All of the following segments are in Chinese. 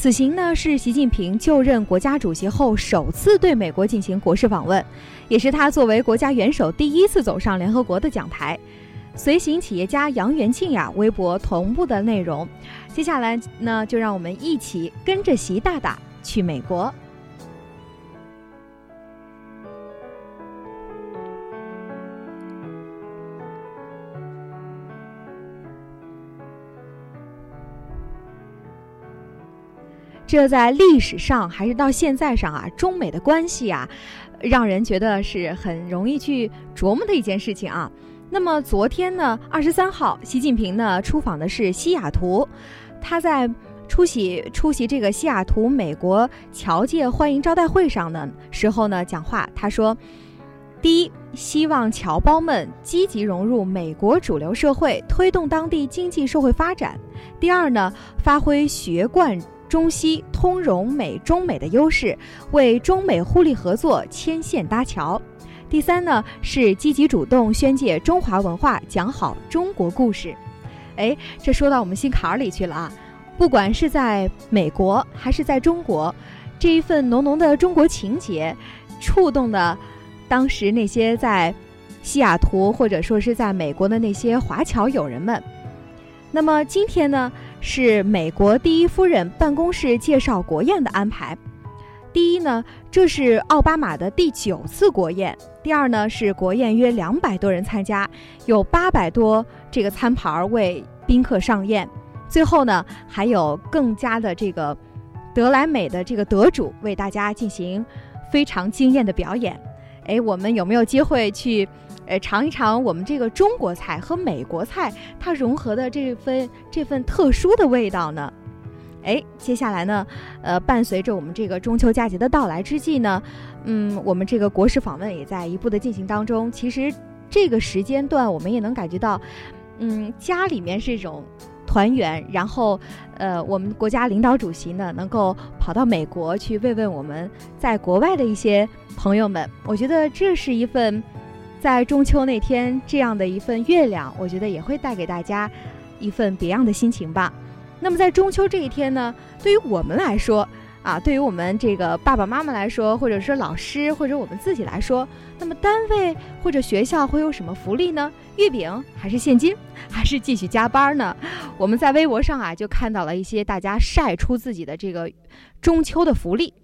此行呢是习近平就任国家主席后首次对美国进行国事访问，也是他作为国家元首第一次走上联合国的讲台。随行企业家杨元庆呀，微博同步的内容。接下来呢，就让我们一起跟着习大大去美国。这在历史上还是到现在上啊，中美的关系啊，让人觉得是很容易去琢磨的一件事情啊。那么昨天呢，二十三号，习近平呢出访的是西雅图，他在出席出席这个西雅图美国侨界欢迎招待会上的时候呢，讲话他说：第一，希望侨胞们积极融入美国主流社会，推动当地经济社会发展；第二呢，发挥学贯。中西通融美中美的优势，为中美互利合作牵线搭桥。第三呢，是积极主动宣介中华文化，讲好中国故事。哎，这说到我们心坎儿里去了啊！不管是在美国还是在中国，这一份浓浓的中国情结，触动了当时那些在西雅图或者说是在美国的那些华侨友人们。那么今天呢？是美国第一夫人办公室介绍国宴的安排。第一呢，这是奥巴马的第九次国宴；第二呢，是国宴约两百多人参加，有八百多这个餐盘为宾客上宴。最后呢，还有更加的这个德莱美的这个得主为大家进行非常惊艳的表演。哎，我们有没有机会去？呃，尝一尝我们这个中国菜和美国菜它融合的这份这份特殊的味道呢？哎，接下来呢，呃，伴随着我们这个中秋佳节的到来之际呢，嗯，我们这个国事访问也在一步的进行当中。其实这个时间段我们也能感觉到，嗯，家里面是一种团圆，然后呃，我们国家领导主席呢能够跑到美国去慰问我们在国外的一些朋友们，我觉得这是一份。在中秋那天，这样的一份月亮，我觉得也会带给大家一份别样的心情吧。那么在中秋这一天呢，对于我们来说，啊，对于我们这个爸爸妈妈来说，或者说老师或者我们自己来说，那么单位或者学校会有什么福利呢？月饼还是现金，还是继续加班呢？我们在微博上啊，就看到了一些大家晒出自己的这个中秋的福利。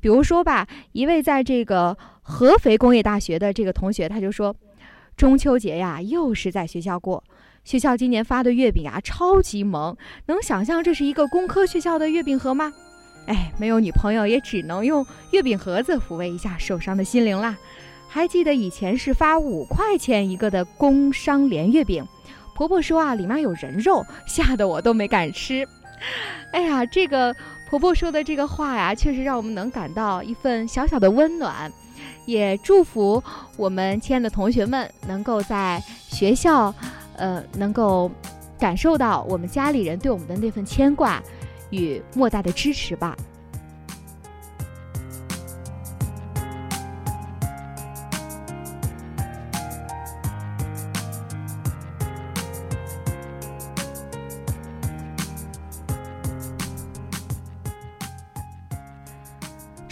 比如说吧，一位在这个合肥工业大学的这个同学，他就说，中秋节呀，又是在学校过。学校今年发的月饼啊，超级萌，能想象这是一个工科学校的月饼盒吗？哎，没有女朋友也只能用月饼盒子抚慰一下受伤的心灵啦。还记得以前是发五块钱一个的工商联月饼，婆婆说啊，里面有人肉，吓得我都没敢吃。哎呀，这个。婆婆说的这个话呀，确实让我们能感到一份小小的温暖，也祝福我们亲爱的同学们能够在学校，呃，能够感受到我们家里人对我们的那份牵挂与莫大的支持吧。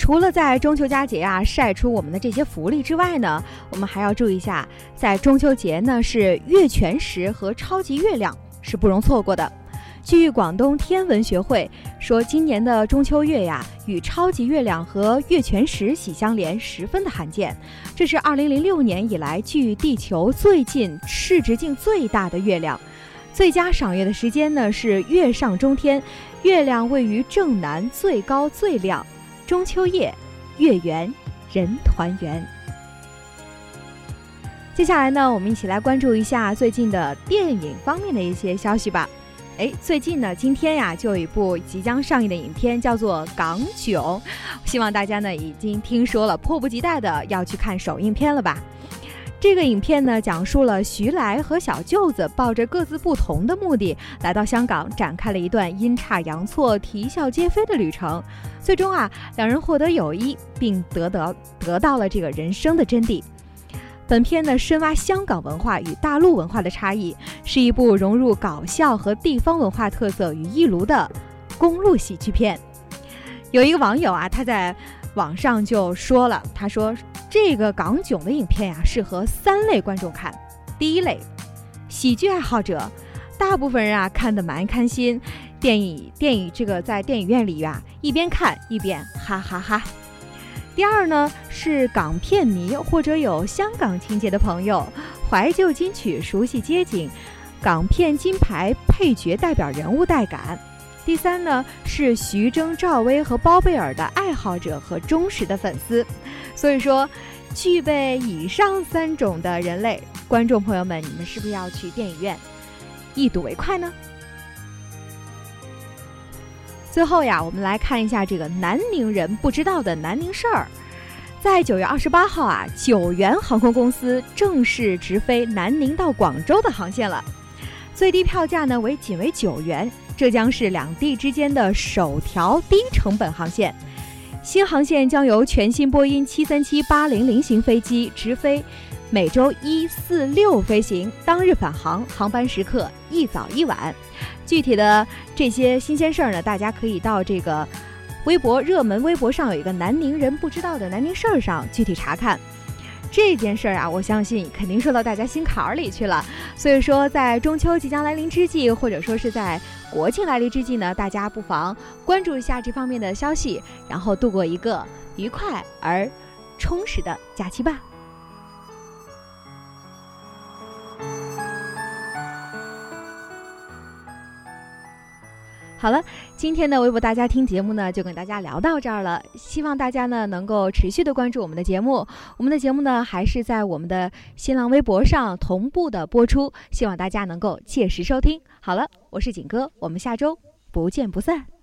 除了在中秋佳节啊晒出我们的这些福利之外呢，我们还要注意一下，在中秋节呢是月全食和超级月亮是不容错过的。据广东天文学会说，今年的中秋月呀与超级月亮和月全食喜相连，十分的罕见。这是二零零六年以来距地球最近、视直径最大的月亮。最佳赏月的时间呢是月上中天，月亮位于正南，最高最亮。中秋夜，月圆人团圆。接下来呢，我们一起来关注一下最近的电影方面的一些消息吧。哎，最近呢，今天呀，就有一部即将上映的影片，叫做《港囧》，希望大家呢已经听说了，迫不及待的要去看首映片了吧？这个影片呢，讲述了徐来和小舅子抱着各自不同的目的，来到香港，展开了一段阴差阳错、啼笑皆非的旅程。最终啊，两人获得友谊，并得得得到了这个人生的真谛。本片呢，深挖香港文化与大陆文化的差异，是一部融入搞笑和地方文化特色于一炉的公路喜剧片。有一个网友啊，他在网上就说了，他说这个港囧的影片呀，适合三类观众看。第一类，喜剧爱好者，大部分人啊看得蛮开心，电影电影这个在电影院里啊，一边看一边哈哈哈。第二呢是港片迷或者有香港情节的朋友，怀旧金曲、熟悉街景，港片金牌配角代表人物带感。第三呢是徐峥、赵薇和包贝尔的爱好者和忠实的粉丝。所以说，具备以上三种的人类观众朋友们，你们是不是要去电影院一睹为快呢？最后呀，我们来看一下这个南宁人不知道的南宁事儿。在九月二十八号啊，九元航空公司正式直飞南宁到广州的航线了，最低票价呢为仅为九元，这将是两地之间的首条低成本航线。新航线将由全新波音七三七八零零型飞机直飞，每周一四六飞行，当日返航，航班时刻一早一晚。具体的这些新鲜事儿呢，大家可以到这个微博热门微博上有一个南宁人不知道的南宁事儿上具体查看。这件事儿啊，我相信肯定说到大家心坎儿里去了。所以说，在中秋即将来临之际，或者说是在国庆来临之际呢，大家不妨关注一下这方面的消息，然后度过一个愉快而充实的假期吧。好了，今天的微博大家听节目呢，就跟大家聊到这儿了。希望大家呢能够持续的关注我们的节目，我们的节目呢还是在我们的新浪微博上同步的播出，希望大家能够届时收听。好了，我是景哥，我们下周不见不散。